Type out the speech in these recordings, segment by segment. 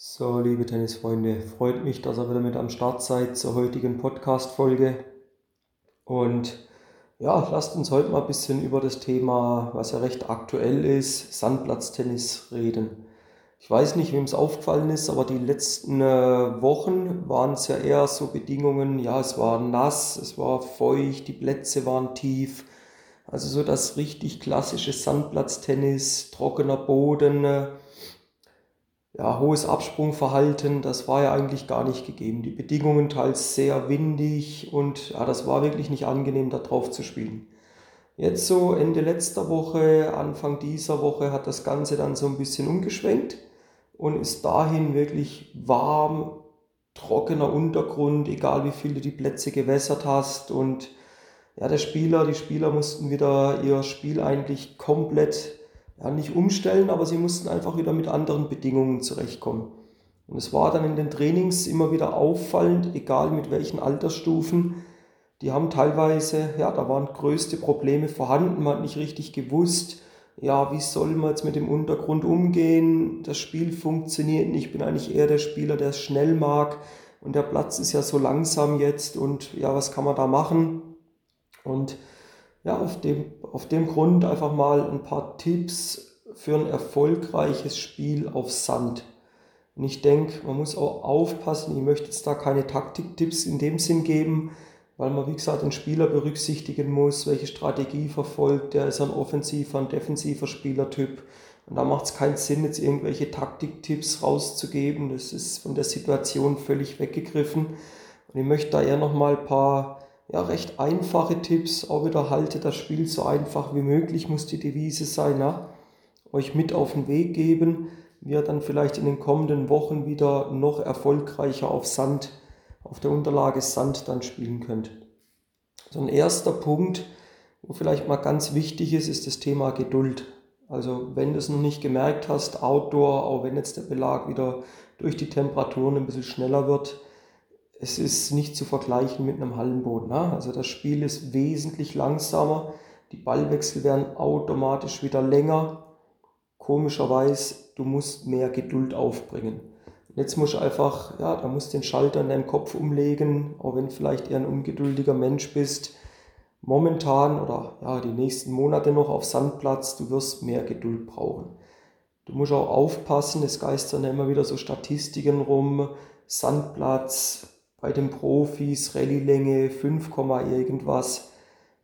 So, liebe Tennisfreunde, freut mich, dass ihr wieder mit am Start seid zur heutigen Podcast-Folge. Und ja, lasst uns heute mal ein bisschen über das Thema, was ja recht aktuell ist, Sandplatztennis reden. Ich weiß nicht, wem es aufgefallen ist, aber die letzten äh, Wochen waren es ja eher so Bedingungen, ja, es war nass, es war feucht, die Plätze waren tief. Also so das richtig klassische Sandplatztennis, trockener Boden, äh, ja, hohes Absprungverhalten, das war ja eigentlich gar nicht gegeben. Die Bedingungen teils sehr windig und ja, das war wirklich nicht angenehm, da drauf zu spielen. Jetzt so Ende letzter Woche, Anfang dieser Woche hat das Ganze dann so ein bisschen umgeschwenkt und ist dahin wirklich warm, trockener Untergrund, egal wie viel du die Plätze gewässert hast und ja, der Spieler, die Spieler mussten wieder ihr Spiel eigentlich komplett ja, nicht umstellen, aber sie mussten einfach wieder mit anderen Bedingungen zurechtkommen. Und es war dann in den Trainings immer wieder auffallend, egal mit welchen Altersstufen, die haben teilweise, ja, da waren größte Probleme vorhanden, man hat nicht richtig gewusst, ja, wie soll man jetzt mit dem Untergrund umgehen, das Spiel funktioniert nicht, ich bin eigentlich eher der Spieler, der es schnell mag und der Platz ist ja so langsam jetzt und ja, was kann man da machen? Und ja, auf dem, auf dem Grund einfach mal ein paar Tipps für ein erfolgreiches Spiel auf Sand. Und ich denke, man muss auch aufpassen, ich möchte jetzt da keine Taktiktipps in dem Sinn geben, weil man, wie gesagt, den Spieler berücksichtigen muss, welche Strategie verfolgt, der ist ein offensiver, ein defensiver Spielertyp. Und da macht es keinen Sinn, jetzt irgendwelche Taktiktipps rauszugeben. Das ist von der Situation völlig weggegriffen. Und ich möchte da eher nochmal ein paar ja, recht einfache Tipps. Auch wieder haltet das Spiel so einfach wie möglich, muss die Devise sein. Na? Euch mit auf den Weg geben, wie ihr dann vielleicht in den kommenden Wochen wieder noch erfolgreicher auf Sand, auf der Unterlage Sand dann spielen könnt. So ein erster Punkt, wo vielleicht mal ganz wichtig ist, ist das Thema Geduld. Also wenn du es noch nicht gemerkt hast, Outdoor, auch wenn jetzt der Belag wieder durch die Temperaturen ein bisschen schneller wird, es ist nicht zu vergleichen mit einem Hallenboden. Ne? Also das Spiel ist wesentlich langsamer, die Ballwechsel werden automatisch wieder länger. Komischerweise, du musst mehr Geduld aufbringen. Jetzt musst du einfach, ja, da musst du den Schalter in deinem Kopf umlegen, auch wenn du vielleicht eher ein ungeduldiger Mensch bist. Momentan oder ja, die nächsten Monate noch auf Sandplatz, du wirst mehr Geduld brauchen. Du musst auch aufpassen, es geistern ja immer wieder so Statistiken rum, Sandplatz, bei den Profis, Rallye-Länge 5, irgendwas.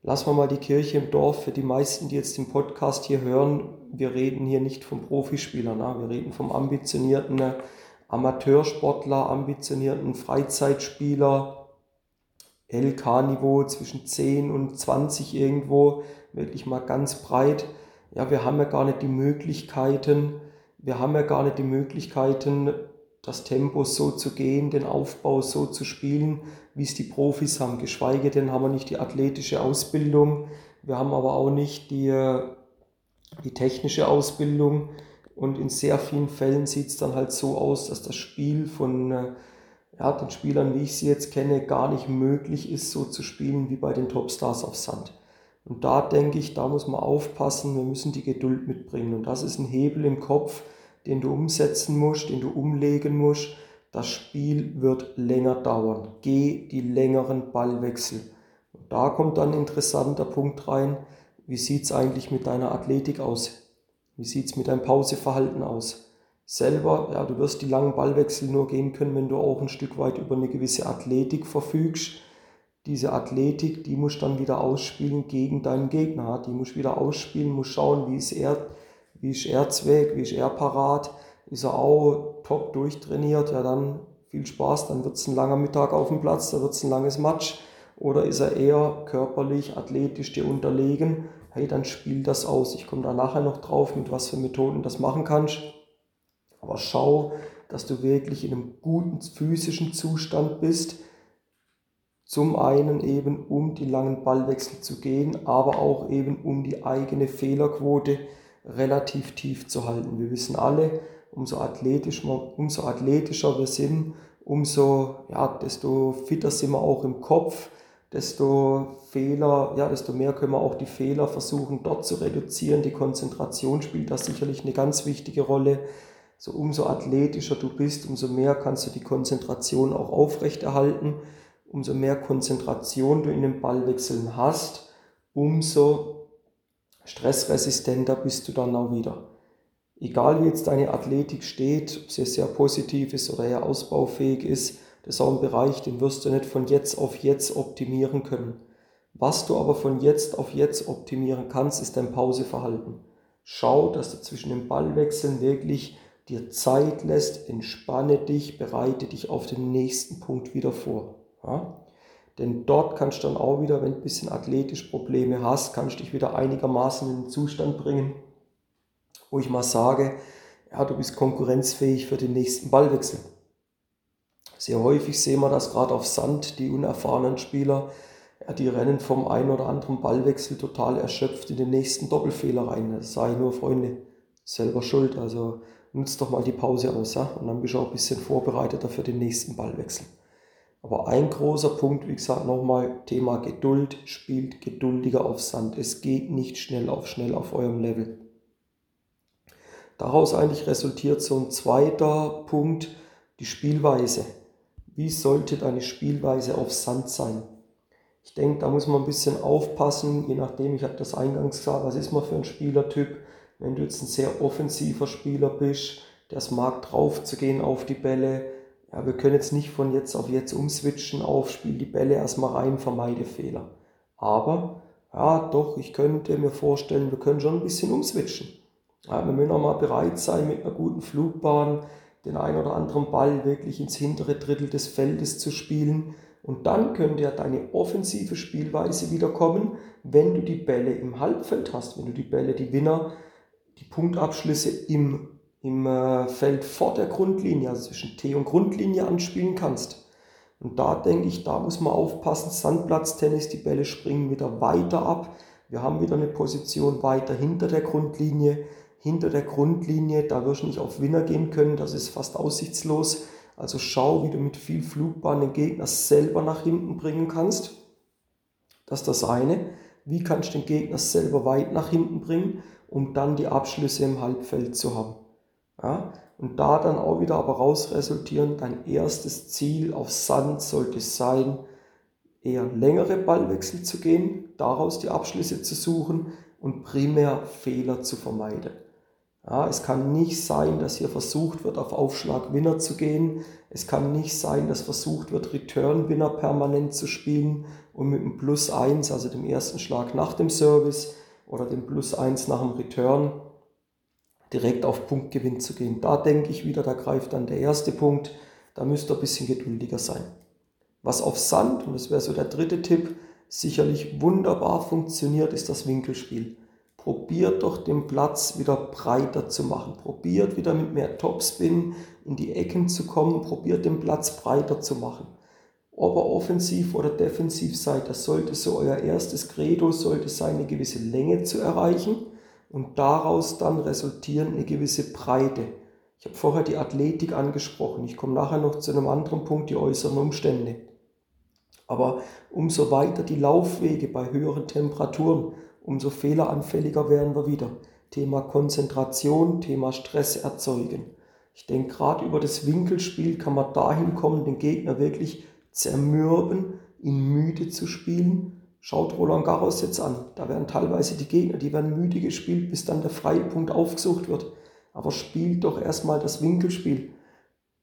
Lassen wir mal die Kirche im Dorf. Für die meisten, die jetzt den Podcast hier hören, wir reden hier nicht vom Profispieler, ne? wir reden vom ambitionierten Amateursportler, ambitionierten Freizeitspieler, LK-Niveau zwischen 10 und 20 irgendwo, wirklich mal ganz breit. Ja, wir haben ja gar nicht die Möglichkeiten, wir haben ja gar nicht die Möglichkeiten, das Tempo so zu gehen, den Aufbau so zu spielen, wie es die Profis haben. Geschweige denn haben wir nicht die athletische Ausbildung, wir haben aber auch nicht die, die technische Ausbildung. Und in sehr vielen Fällen sieht es dann halt so aus, dass das Spiel von ja, den Spielern, wie ich sie jetzt kenne, gar nicht möglich ist, so zu spielen wie bei den Topstars auf Sand. Und da denke ich, da muss man aufpassen, wir müssen die Geduld mitbringen. Und das ist ein Hebel im Kopf, den du umsetzen musst, den du umlegen musst. Das Spiel wird länger dauern. Geh die längeren Ballwechsel. Und da kommt dann ein interessanter Punkt rein. Wie sieht es eigentlich mit deiner Athletik aus? Wie sieht es mit deinem Pauseverhalten aus? Selber, ja, du wirst die langen Ballwechsel nur gehen können, wenn du auch ein Stück weit über eine gewisse Athletik verfügst. Diese Athletik, die musst du dann wieder ausspielen gegen deinen Gegner. Die musst du wieder ausspielen, musst schauen, wie ist er wie ist er Zweck, wie ist er parat, ist er auch top durchtrainiert, ja dann viel Spaß, dann wird es ein langer Mittag auf dem Platz, da wird es ein langes Match. Oder ist er eher körperlich, athletisch dir unterlegen, hey, dann spiel das aus. Ich komme da nachher noch drauf, mit was für Methoden das machen kannst. Aber schau, dass du wirklich in einem guten physischen Zustand bist. Zum einen eben, um die langen Ballwechsel zu gehen, aber auch eben um die eigene Fehlerquote relativ tief zu halten. Wir wissen alle, umso, athletisch, umso athletischer wir sind, umso, ja, desto fitter sind wir auch im Kopf, desto Fehler, ja, desto mehr können wir auch die Fehler versuchen dort zu reduzieren. Die Konzentration spielt da sicherlich eine ganz wichtige Rolle. So umso athletischer du bist, umso mehr kannst du die Konzentration auch aufrechterhalten. Umso mehr Konzentration du in den Ballwechseln hast, umso stressresistenter bist du dann auch wieder. Egal wie jetzt deine Athletik steht, ob sie sehr positiv ist oder eher ausbaufähig ist, das ist auch ein Bereich, den wirst du nicht von jetzt auf jetzt optimieren können. Was du aber von jetzt auf jetzt optimieren kannst, ist dein Pauseverhalten. Schau, dass du zwischen den Ballwechseln wirklich dir Zeit lässt, entspanne dich, bereite dich auf den nächsten Punkt wieder vor. Ja? Denn dort kannst du dann auch wieder, wenn du ein bisschen athletisch Probleme hast, kannst du dich wieder einigermaßen in den Zustand bringen, wo ich mal sage, ja, du bist konkurrenzfähig für den nächsten Ballwechsel. Sehr häufig sehen wir das gerade auf Sand, die unerfahrenen Spieler, ja, die rennen vom einen oder anderen Ballwechsel total erschöpft in den nächsten Doppelfehler rein. Das sage ich nur, Freunde, selber schuld. Also nutzt doch mal die Pause aus ja? und dann bist du auch ein bisschen vorbereiteter für den nächsten Ballwechsel. Aber ein großer Punkt, wie gesagt, nochmal Thema Geduld, spielt geduldiger auf Sand. Es geht nicht schnell auf schnell auf eurem Level. Daraus eigentlich resultiert so ein zweiter Punkt, die Spielweise. Wie sollte deine Spielweise auf Sand sein? Ich denke, da muss man ein bisschen aufpassen, je nachdem, ich habe das eingangs gesagt, was ist man für ein Spielertyp. Wenn du jetzt ein sehr offensiver Spieler bist, der es mag drauf zu gehen auf die Bälle, ja, wir können jetzt nicht von jetzt auf jetzt umswitchen auf, spiel die Bälle erstmal rein, vermeide Fehler. Aber, ja, doch, ich könnte mir vorstellen, wir können schon ein bisschen umswitchen. Ja, wir müssen auch mal bereit sein, mit einer guten Flugbahn den ein oder anderen Ball wirklich ins hintere Drittel des Feldes zu spielen. Und dann könnte ja deine offensive Spielweise wieder kommen, wenn du die Bälle im Halbfeld hast, wenn du die Bälle, die Winner, die Punktabschlüsse im, im äh, Feld vor der Grundlinie, also zwischen T und Grundlinie anspielen kannst. Und da denke ich, da muss man aufpassen, Sandplatztennis, die Bälle springen wieder weiter ab. Wir haben wieder eine Position weiter hinter der Grundlinie hinter der Grundlinie, da wirst du nicht auf Winner gehen können, das ist fast aussichtslos. Also schau, wie du mit viel Flugbahn den Gegner selber nach hinten bringen kannst. Das ist das eine. Wie kannst du den Gegner selber weit nach hinten bringen, um dann die Abschlüsse im Halbfeld zu haben. Ja? Und da dann auch wieder aber raus resultieren, dein erstes Ziel auf Sand sollte sein, eher längere Ballwechsel zu gehen, daraus die Abschlüsse zu suchen und primär Fehler zu vermeiden. Ja, es kann nicht sein, dass hier versucht wird, auf Aufschlag Winner zu gehen. Es kann nicht sein, dass versucht wird, Return Winner permanent zu spielen und mit dem Plus 1, also dem ersten Schlag nach dem Service oder dem Plus 1 nach dem Return, direkt auf Punktgewinn zu gehen. Da denke ich wieder, da greift dann der erste Punkt. Da müsst ihr ein bisschen geduldiger sein. Was auf Sand, und das wäre so der dritte Tipp, sicherlich wunderbar funktioniert, ist das Winkelspiel. Probiert doch den Platz wieder breiter zu machen. Probiert wieder mit mehr Topspin in die Ecken zu kommen. Probiert den Platz breiter zu machen. Ob er offensiv oder defensiv seid, das sollte so euer erstes Credo, sollte sein, eine gewisse Länge zu erreichen und daraus dann resultieren eine gewisse Breite. Ich habe vorher die Athletik angesprochen. Ich komme nachher noch zu einem anderen Punkt, die äußeren Umstände. Aber umso weiter die Laufwege bei höheren Temperaturen, umso fehleranfälliger werden wir wieder. Thema Konzentration, Thema Stress erzeugen. Ich denke, gerade über das Winkelspiel kann man dahin kommen, den Gegner wirklich zermürben, ihn müde zu spielen. Schaut Roland Garros jetzt an. Da werden teilweise die Gegner, die werden müde gespielt, bis dann der freie Punkt aufgesucht wird. Aber spielt doch erstmal das Winkelspiel.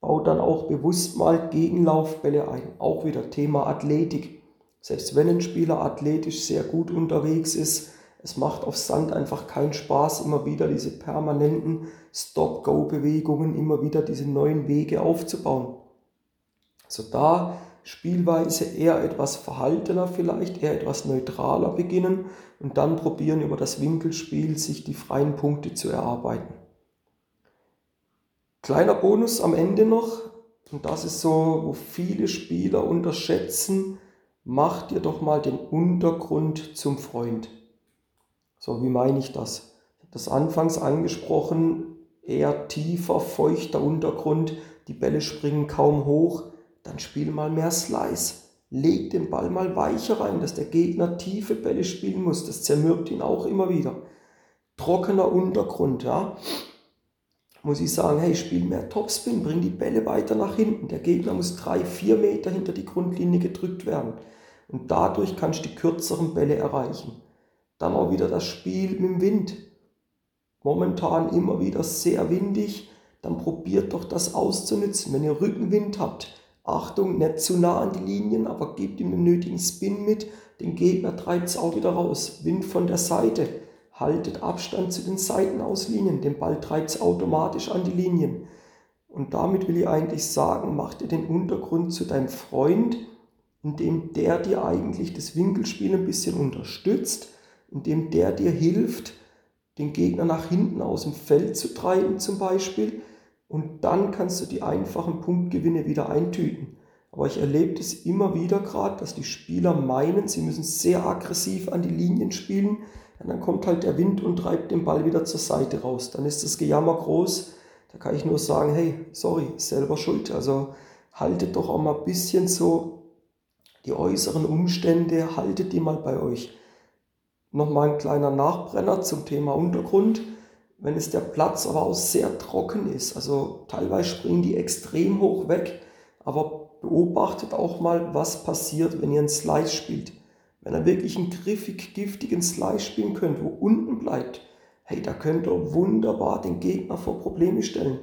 Baut dann auch bewusst mal Gegenlaufbälle ein. Auch wieder Thema Athletik. Selbst wenn ein Spieler athletisch sehr gut unterwegs ist, es macht auf Sand einfach keinen Spaß, immer wieder diese permanenten Stop-Go-Bewegungen, immer wieder diese neuen Wege aufzubauen. Also da Spielweise eher etwas verhaltener vielleicht, eher etwas neutraler beginnen und dann probieren über das Winkelspiel sich die freien Punkte zu erarbeiten. Kleiner Bonus am Ende noch, und das ist so, wo viele Spieler unterschätzen, mach dir doch mal den Untergrund zum Freund. So, wie meine ich das? Ich habe das anfangs angesprochen, eher tiefer, feuchter Untergrund, die Bälle springen kaum hoch, dann spiel mal mehr Slice. Leg den Ball mal weicher rein, dass der Gegner tiefe Bälle spielen muss. Das zermürbt ihn auch immer wieder. Trockener Untergrund, ja. muss ich sagen, hey, spiel mehr Topspin, bring die Bälle weiter nach hinten. Der Gegner muss drei, vier Meter hinter die Grundlinie gedrückt werden. Und dadurch kannst du die kürzeren Bälle erreichen. Dann auch wieder das Spiel mit dem Wind. Momentan immer wieder sehr windig. Dann probiert doch das auszunutzen. Wenn ihr Rückenwind habt, Achtung, nicht zu nah an die Linien, aber gebt ihm den nötigen Spin mit. Den Gegner treibt es auch wieder raus. Wind von der Seite. Haltet Abstand zu den Seitenauslinien. Den Ball treibt es automatisch an die Linien. Und damit will ich eigentlich sagen, mach dir den Untergrund zu deinem Freund, indem der dir eigentlich das Winkelspiel ein bisschen unterstützt, indem der dir hilft, den Gegner nach hinten aus dem Feld zu treiben zum Beispiel. Und dann kannst du die einfachen Punktgewinne wieder eintüten. Aber ich erlebe das immer wieder gerade, dass die Spieler meinen, sie müssen sehr aggressiv an die Linien spielen. Und dann kommt halt der Wind und treibt den Ball wieder zur Seite raus. Dann ist das Gejammer groß. Da kann ich nur sagen, hey, sorry, selber schuld. Also haltet doch auch mal ein bisschen so die äußeren Umstände, haltet die mal bei euch. Nochmal ein kleiner Nachbrenner zum Thema Untergrund. Wenn es der Platz aber auch sehr trocken ist, also teilweise springen die extrem hoch weg, aber beobachtet auch mal, was passiert, wenn ihr einen Slice spielt. Wenn ihr wirklich einen griffig, giftigen Slice spielen könnt, wo unten bleibt, hey, da könnt ihr wunderbar den Gegner vor Probleme stellen.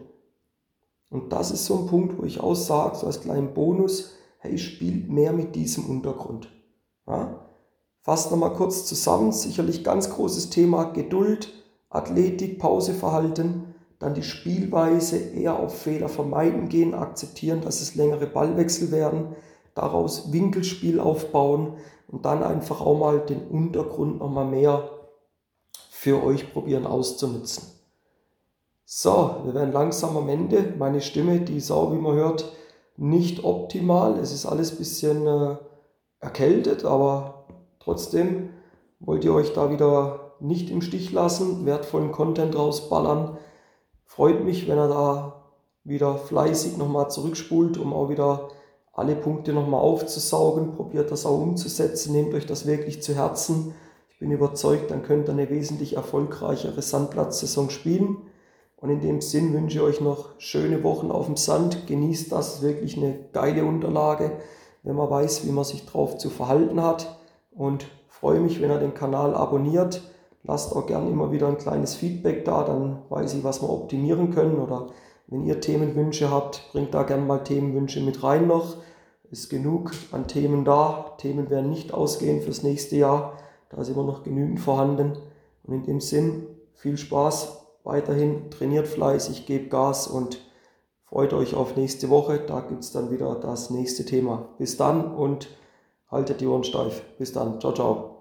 Und das ist so ein Punkt, wo ich auch sage, so als kleinen Bonus, hey, spielt mehr mit diesem Untergrund. Ja? Fass nochmal kurz zusammen, sicherlich ganz großes Thema Geduld, Athletik, Pauseverhalten, dann die Spielweise eher auf Fehler vermeiden gehen, akzeptieren, dass es längere Ballwechsel werden, daraus Winkelspiel aufbauen und dann einfach auch mal den Untergrund nochmal mehr für euch probieren auszunutzen. So, wir werden langsam am Ende. Meine Stimme, die ist auch, wie man hört, nicht optimal. Es ist alles ein bisschen äh, erkältet, aber trotzdem wollt ihr euch da wieder nicht im Stich lassen, wertvollen Content rausballern. Freut mich, wenn ihr da wieder fleißig nochmal zurückspult, um auch wieder alle Punkte nochmal aufzusaugen. Probiert das auch umzusetzen, nehmt euch das wirklich zu Herzen. Ich bin überzeugt, dann könnt ihr eine wesentlich erfolgreichere Sandplatzsaison spielen. Und in dem Sinn wünsche ich euch noch schöne Wochen auf dem Sand. Genießt das, wirklich eine geile Unterlage, wenn man weiß, wie man sich drauf zu verhalten hat. Und freue mich, wenn ihr den Kanal abonniert. Lasst auch gerne immer wieder ein kleines Feedback da, dann weiß ich, was wir optimieren können. Oder wenn ihr Themenwünsche habt, bringt da gerne mal Themenwünsche mit rein noch. Ist genug an Themen da. Themen werden nicht ausgehen fürs nächste Jahr. Da ist immer noch genügend vorhanden. Und in dem Sinn, viel Spaß weiterhin, trainiert fleißig, gebt Gas und freut euch auf nächste Woche. Da gibt es dann wieder das nächste Thema. Bis dann und haltet die Ohren steif. Bis dann. Ciao, ciao.